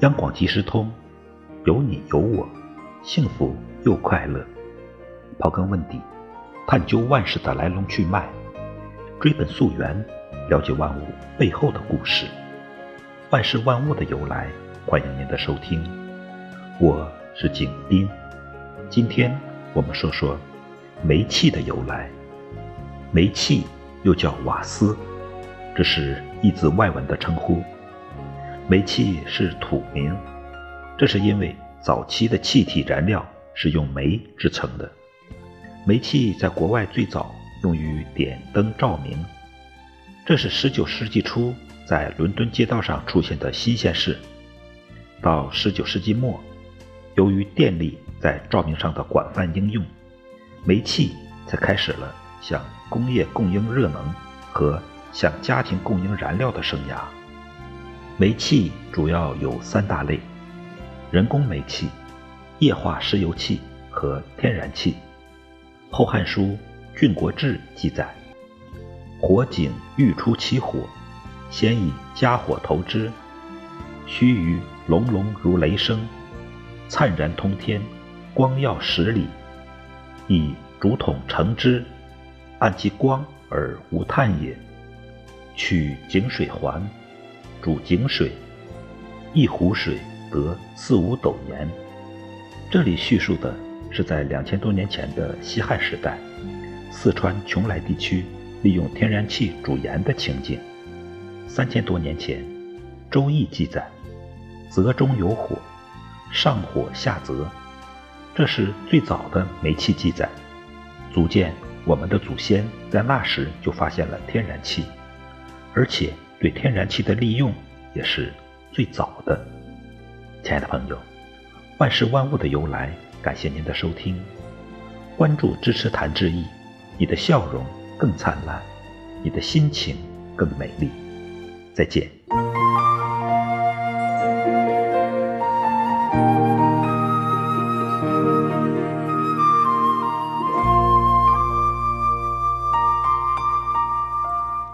央广即时通，有你有我，幸福又快乐。刨根问底，探究万事的来龙去脉，追本溯源，了解万物背后的故事。万事万物的由来，欢迎您的收听。我是景斌，今天我们说说煤气的由来。煤气又叫瓦斯，这是一字外文的称呼。煤气是土名，这是因为早期的气体燃料是用煤制成的。煤气在国外最早用于点灯照明，这是19世纪初在伦敦街道上出现的新鲜事。到19世纪末，由于电力在照明上的广泛应用，煤气才开始了向工业供应热能和向家庭供应燃料的生涯。煤气主要有三大类：人工煤气、液化石油气和天然气。《后汉书·郡国志》记载：“火井欲出其火，先以家火投之，须臾隆隆如雷声，灿然通天，光耀十里。以竹筒盛之，按其光而无炭也。取井水环。”煮井水，一壶水得四五斗盐。这里叙述的是在两千多年前的西汉时代，四川邛崃地区利用天然气煮盐的情景。三千多年前，《周易》记载：“泽中有火，上火下泽。”这是最早的煤气记载，足见我们的祖先在那时就发现了天然气，而且。对天然气的利用也是最早的。亲爱的朋友，万事万物的由来，感谢您的收听，关注支持谭志毅，你的笑容更灿烂，你的心情更美丽。再见。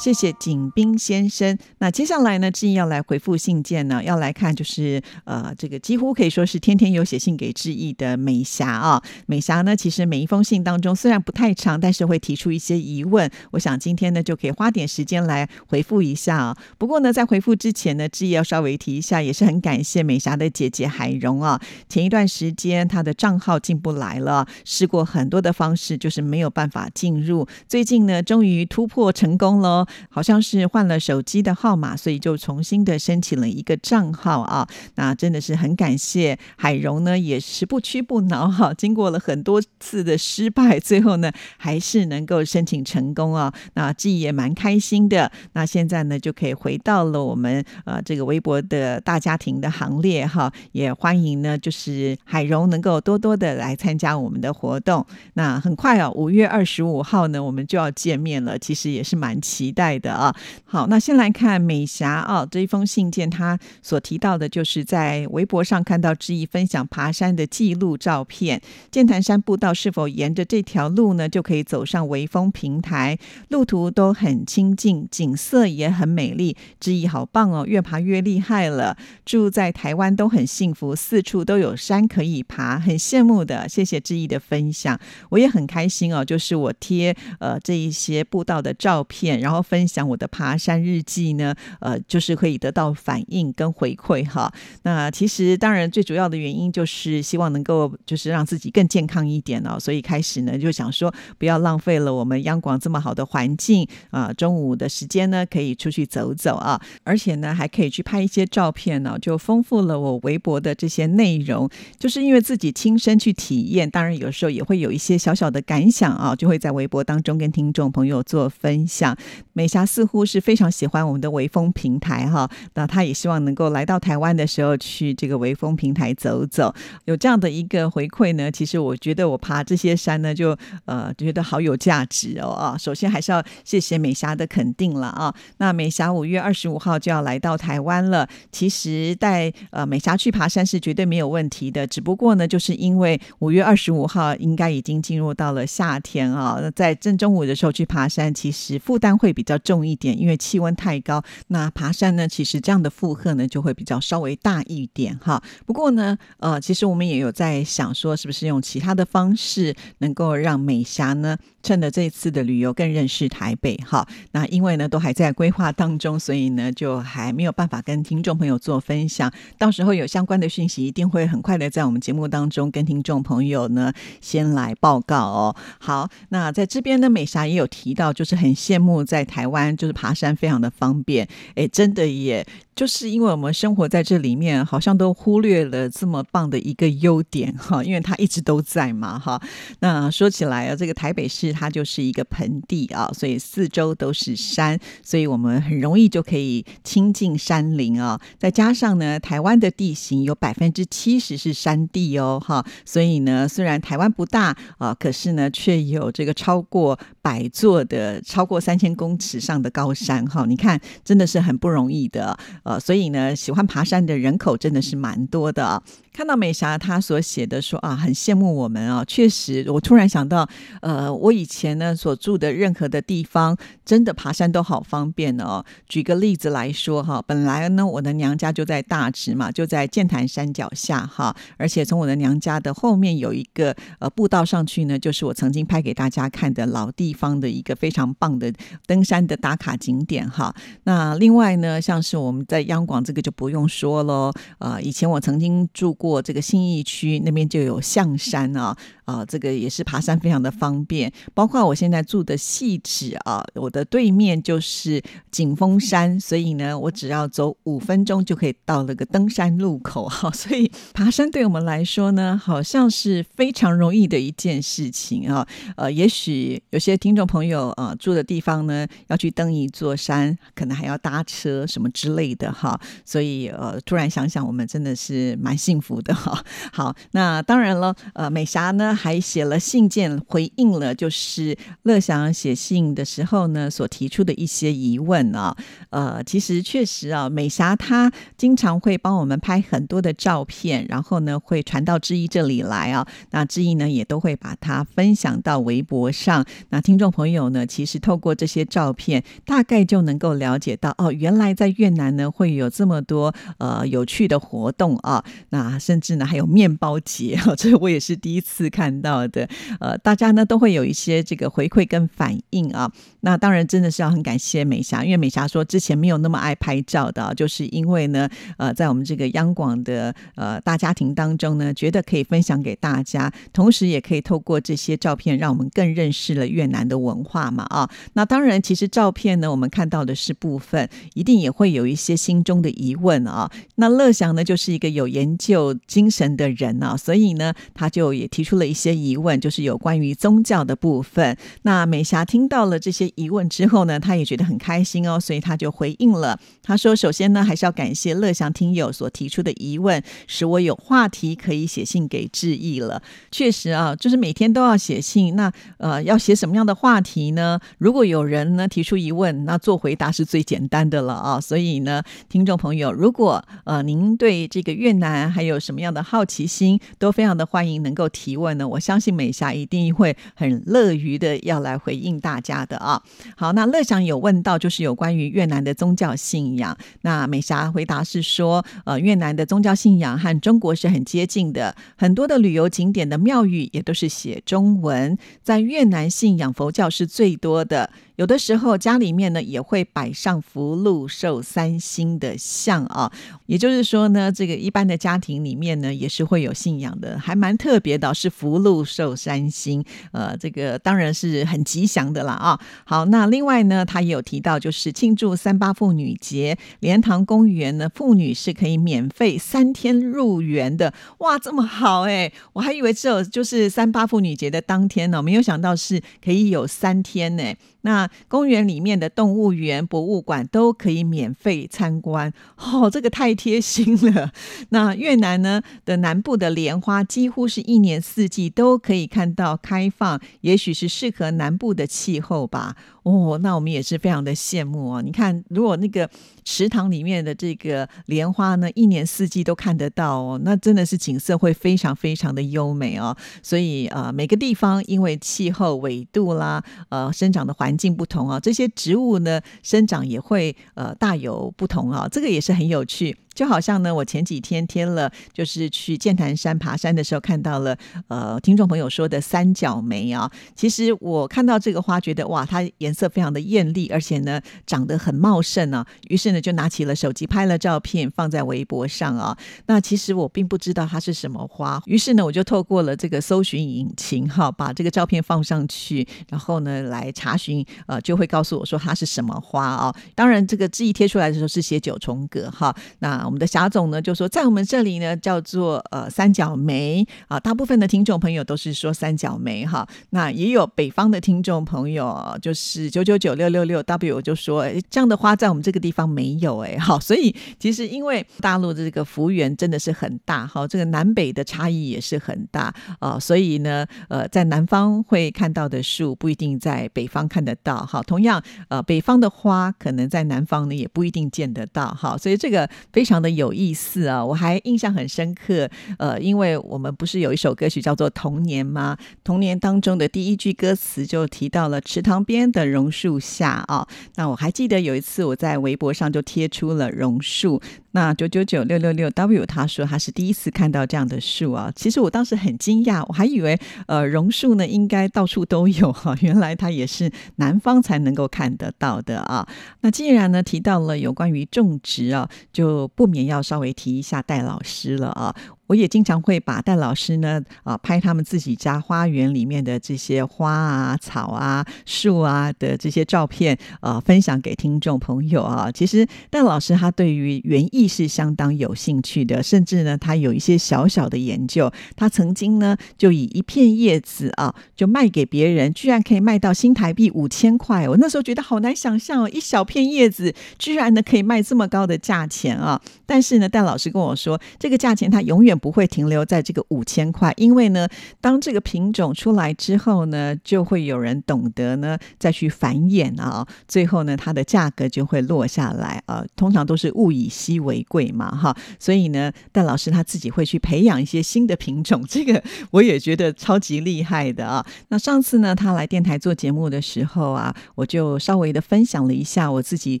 谢谢景斌先生。那接下来呢，志毅要来回复信件呢，要来看就是呃，这个几乎可以说是天天有写信给志毅的美霞啊。美霞呢，其实每一封信当中虽然不太长，但是会提出一些疑问。我想今天呢，就可以花点时间来回复一下啊。不过呢，在回复之前呢，志毅要稍微提一下，也是很感谢美霞的姐姐海蓉啊。前一段时间她的账号进不来了，试过很多的方式，就是没有办法进入。最近呢，终于突破成功了。好像是换了手机的号码，所以就重新的申请了一个账号啊。那真的是很感谢海荣呢，也是不屈不挠哈。经过了很多次的失败，最后呢还是能够申请成功啊。那自己也蛮开心的。那现在呢就可以回到了我们呃这个微博的大家庭的行列哈。也欢迎呢就是海荣能够多多的来参加我们的活动。那很快啊，五月二十五号呢我们就要见面了，其实也是蛮期待。在的啊，好，那先来看美霞啊这一封信件，他所提到的就是在微博上看到志毅分享爬山的记录照片。剑潭山步道是否沿着这条路呢，就可以走上微风平台？路途都很清静，景色也很美丽。志毅好棒哦，越爬越厉害了。住在台湾都很幸福，四处都有山可以爬，很羡慕的。谢谢志毅的分享，我也很开心哦。就是我贴呃这一些步道的照片，然后。分享我的爬山日记呢，呃，就是可以得到反应跟回馈哈。那其实当然最主要的原因就是希望能够就是让自己更健康一点哦，所以开始呢就想说不要浪费了我们央广这么好的环境啊，中午的时间呢可以出去走走啊，而且呢还可以去拍一些照片呢，就丰富了我微博的这些内容。就是因为自己亲身去体验，当然有时候也会有一些小小的感想啊，就会在微博当中跟听众朋友做分享。美霞似乎是非常喜欢我们的微风平台哈，那她也希望能够来到台湾的时候去这个微风平台走走。有这样的一个回馈呢，其实我觉得我爬这些山呢，就呃觉得好有价值哦啊。首先还是要谢谢美霞的肯定了啊。那美霞五月二十五号就要来到台湾了，其实带呃美霞去爬山是绝对没有问题的，只不过呢，就是因为五月二十五号应该已经进入到了夏天啊，在正中午的时候去爬山，其实负担会比较重一点，因为气温太高。那爬山呢，其实这样的负荷呢就会比较稍微大一点哈。不过呢，呃，其实我们也有在想说，是不是用其他的方式能够让美霞呢？趁着这次的旅游更认识台北哈，那因为呢都还在规划当中，所以呢就还没有办法跟听众朋友做分享。到时候有相关的讯息，一定会很快的在我们节目当中跟听众朋友呢先来报告哦。好，那在这边呢，美霞也有提到，就是很羡慕在台台湾就是爬山非常的方便，哎，真的也。就是因为我们生活在这里面，好像都忽略了这么棒的一个优点哈，因为它一直都在嘛哈。那说起来啊，这个台北市它就是一个盆地啊，所以四周都是山，所以我们很容易就可以亲近山林啊。再加上呢，台湾的地形有百分之七十是山地哦哈，所以呢，虽然台湾不大啊，可是呢，却有这个超过百座的超过三千公尺上的高山哈。你看，真的是很不容易的。所以呢，喜欢爬山的人口真的是蛮多的。看到美霞她所写的说啊，很羡慕我们啊，确实，我突然想到，呃，我以前呢所住的任何的地方，真的爬山都好方便哦。举个例子来说哈，本来呢我的娘家就在大直嘛，就在剑潭山脚下哈，而且从我的娘家的后面有一个呃步道上去呢，就是我曾经拍给大家看的老地方的一个非常棒的登山的打卡景点哈。那另外呢，像是我们在央广这个就不用说了，呃，以前我曾经住。过这个信义区那边就有象山啊。啊，这个也是爬山非常的方便，包括我现在住的细址啊，我的对面就是景峰山，所以呢，我只要走五分钟就可以到那个登山路口哈，所以爬山对我们来说呢，好像是非常容易的一件事情啊。呃，也许有些听众朋友啊住的地方呢，要去登一座山，可能还要搭车什么之类的哈，所以呃，突然想想，我们真的是蛮幸福的哈。好，那当然了，呃，美霞呢？还写了信件回应了，就是乐祥写信的时候呢，所提出的一些疑问啊。呃，其实确实啊，美霞她经常会帮我们拍很多的照片，然后呢会传到志毅这里来啊。那志毅呢也都会把它分享到微博上。那听众朋友呢，其实透过这些照片，大概就能够了解到哦，原来在越南呢会有这么多呃有趣的活动啊。那甚至呢还有面包节，这我也是第一次看。看到的，呃，大家呢都会有一些这个回馈跟反应啊。那当然真的是要很感谢美霞，因为美霞说之前没有那么爱拍照的，就是因为呢，呃，在我们这个央广的呃大家庭当中呢，觉得可以分享给大家，同时也可以透过这些照片，让我们更认识了越南的文化嘛啊。那当然，其实照片呢，我们看到的是部分，一定也会有一些心中的疑问啊。那乐祥呢，就是一个有研究精神的人啊，所以呢，他就也提出了一些疑问，就是有关于宗教的部分。那美霞听到了这些。疑问之后呢，她也觉得很开心哦，所以她就回应了。她说：“首先呢，还是要感谢乐祥听友所提出的疑问，使我有话题可以写信给致意了。确实啊，就是每天都要写信，那呃，要写什么样的话题呢？如果有人呢提出疑问，那做回答是最简单的了啊。所以呢，听众朋友，如果呃您对这个越南还有什么样的好奇心，都非常的欢迎能够提问呢。我相信美霞一定会很乐于的要来回应大家的啊。”好，那乐祥有问到，就是有关于越南的宗教信仰。那美霞回答是说，呃，越南的宗教信仰和中国是很接近的，很多的旅游景点的庙宇也都是写中文。在越南信仰佛教是最多的。有的时候家里面呢也会摆上福禄寿三星的像啊，也就是说呢，这个一般的家庭里面呢也是会有信仰的，还蛮特别的，是福禄寿三星，呃，这个当然是很吉祥的啦啊。好，那另外呢，他也有提到，就是庆祝三八妇女节，莲塘公园呢，妇女是可以免费三天入园的，哇，这么好哎，我还以为只有就是三八妇女节的当天呢，没有想到是可以有三天呢。那公园里面的动物园、博物馆都可以免费参观，哦，这个太贴心了。那越南呢的南部的莲花几乎是一年四季都可以看到开放，也许是适合南部的气候吧。哦，那我们也是非常的羡慕哦。你看，如果那个池塘里面的这个莲花呢，一年四季都看得到哦，那真的是景色会非常非常的优美哦。所以呃，每个地方因为气候纬度啦，呃，生长的环环境不同啊，这些植物呢生长也会呃大有不同啊。这个也是很有趣。就好像呢，我前几天贴了，就是去剑潭山爬山的时候看到了，呃，听众朋友说的三角梅啊。其实我看到这个花，觉得哇，它颜色非常的艳丽，而且呢，长得很茂盛啊。于是呢，就拿起了手机拍了照片，放在微博上啊。那其实我并不知道它是什么花，于是呢，我就透过了这个搜寻引擎哈，把这个照片放上去，然后呢，来查询，呃，就会告诉我说它是什么花啊。当然，这个字一贴出来的时候是写九重葛哈，那。我们的霞总呢就说，在我们这里呢叫做呃三角梅啊，大部分的听众朋友都是说三角梅哈。那也有北方的听众朋友，就是九九九六六六 W 就说这样的花在我们这个地方没有哎，好，所以其实因为大陆的这个幅员真的是很大哈，这个南北的差异也是很大啊，所以呢呃在南方会看到的树不一定在北方看得到哈。同样呃北方的花可能在南方呢也不一定见得到哈，所以这个非常。非常的有意思啊！我还印象很深刻，呃，因为我们不是有一首歌曲叫做《童年》吗？童年当中的第一句歌词就提到了池塘边的榕树下啊。那我还记得有一次我在微博上就贴出了榕树。那九九九六六六 W 他说他是第一次看到这样的树啊。其实我当时很惊讶，我还以为呃榕树呢应该到处都有哈，原来它也是南方才能够看得到的啊。那既然呢提到了有关于种植啊，就不免要稍微提一下戴老师了啊。我也经常会把戴老师呢啊拍他们自己家花园里面的这些花啊、草啊、树啊的这些照片啊分享给听众朋友啊。其实戴老师他对于园艺是相当有兴趣的，甚至呢他有一些小小的研究。他曾经呢就以一片叶子啊就卖给别人，居然可以卖到新台币五千块。我那时候觉得好难想象哦，一小片叶子居然呢可以卖这么高的价钱啊！但是呢戴老师跟我说，这个价钱他永远。不会停留在这个五千块，因为呢，当这个品种出来之后呢，就会有人懂得呢再去繁衍啊，最后呢，它的价格就会落下来啊。通常都是物以稀为贵嘛，哈。所以呢，戴老师他自己会去培养一些新的品种，这个我也觉得超级厉害的啊。那上次呢，他来电台做节目的时候啊，我就稍微的分享了一下我自己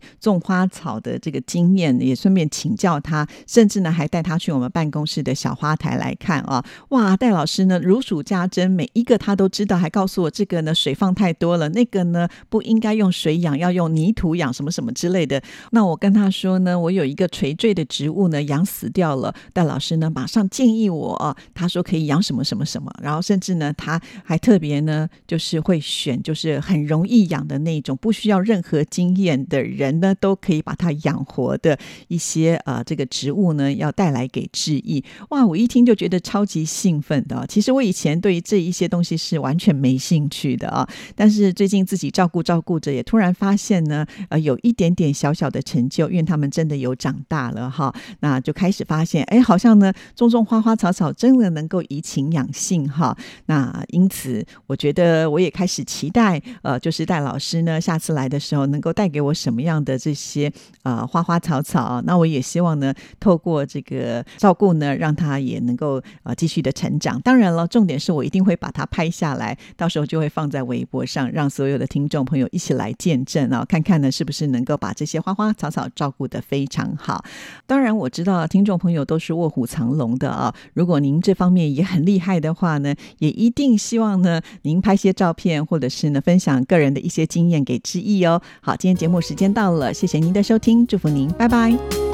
种花草的这个经验，也顺便请教他，甚至呢还带他去我们办公室的小。花台来看啊，哇，戴老师呢如数家珍，每一个他都知道，还告诉我这个呢水放太多了，那个呢不应该用水养，要用泥土养什么什么之类的。那我跟他说呢，我有一个垂坠的植物呢养死掉了，戴老师呢马上建议我，他说可以养什么什么什么，然后甚至呢他还特别呢就是会选就是很容易养的那种，不需要任何经验的人呢都可以把它养活的一些呃这个植物呢要带来给志毅哇。那我一听就觉得超级兴奋的。其实我以前对于这一些东西是完全没兴趣的啊。但是最近自己照顾照顾着，也突然发现呢，呃，有一点点小小的成就，因为他们真的有长大了哈。那就开始发现，哎，好像呢，种种花花草草真的能够怡情养性哈。那因此，我觉得我也开始期待，呃，就是戴老师呢，下次来的时候能够带给我什么样的这些呃花花草草。那我也希望呢，透过这个照顾呢，让它也能够呃继续的成长。当然了，重点是我一定会把它拍下来，到时候就会放在微博上，让所有的听众朋友一起来见证啊，看看呢是不是能够把这些花花草草照顾得非常好。当然，我知道听众朋友都是卧虎藏龙的啊，如果您这方面也很厉害的话呢，也一定希望呢您拍些照片，或者是呢分享个人的一些经验给知意哦。好，今天节目时间到了，谢谢您的收听，祝福您，拜拜。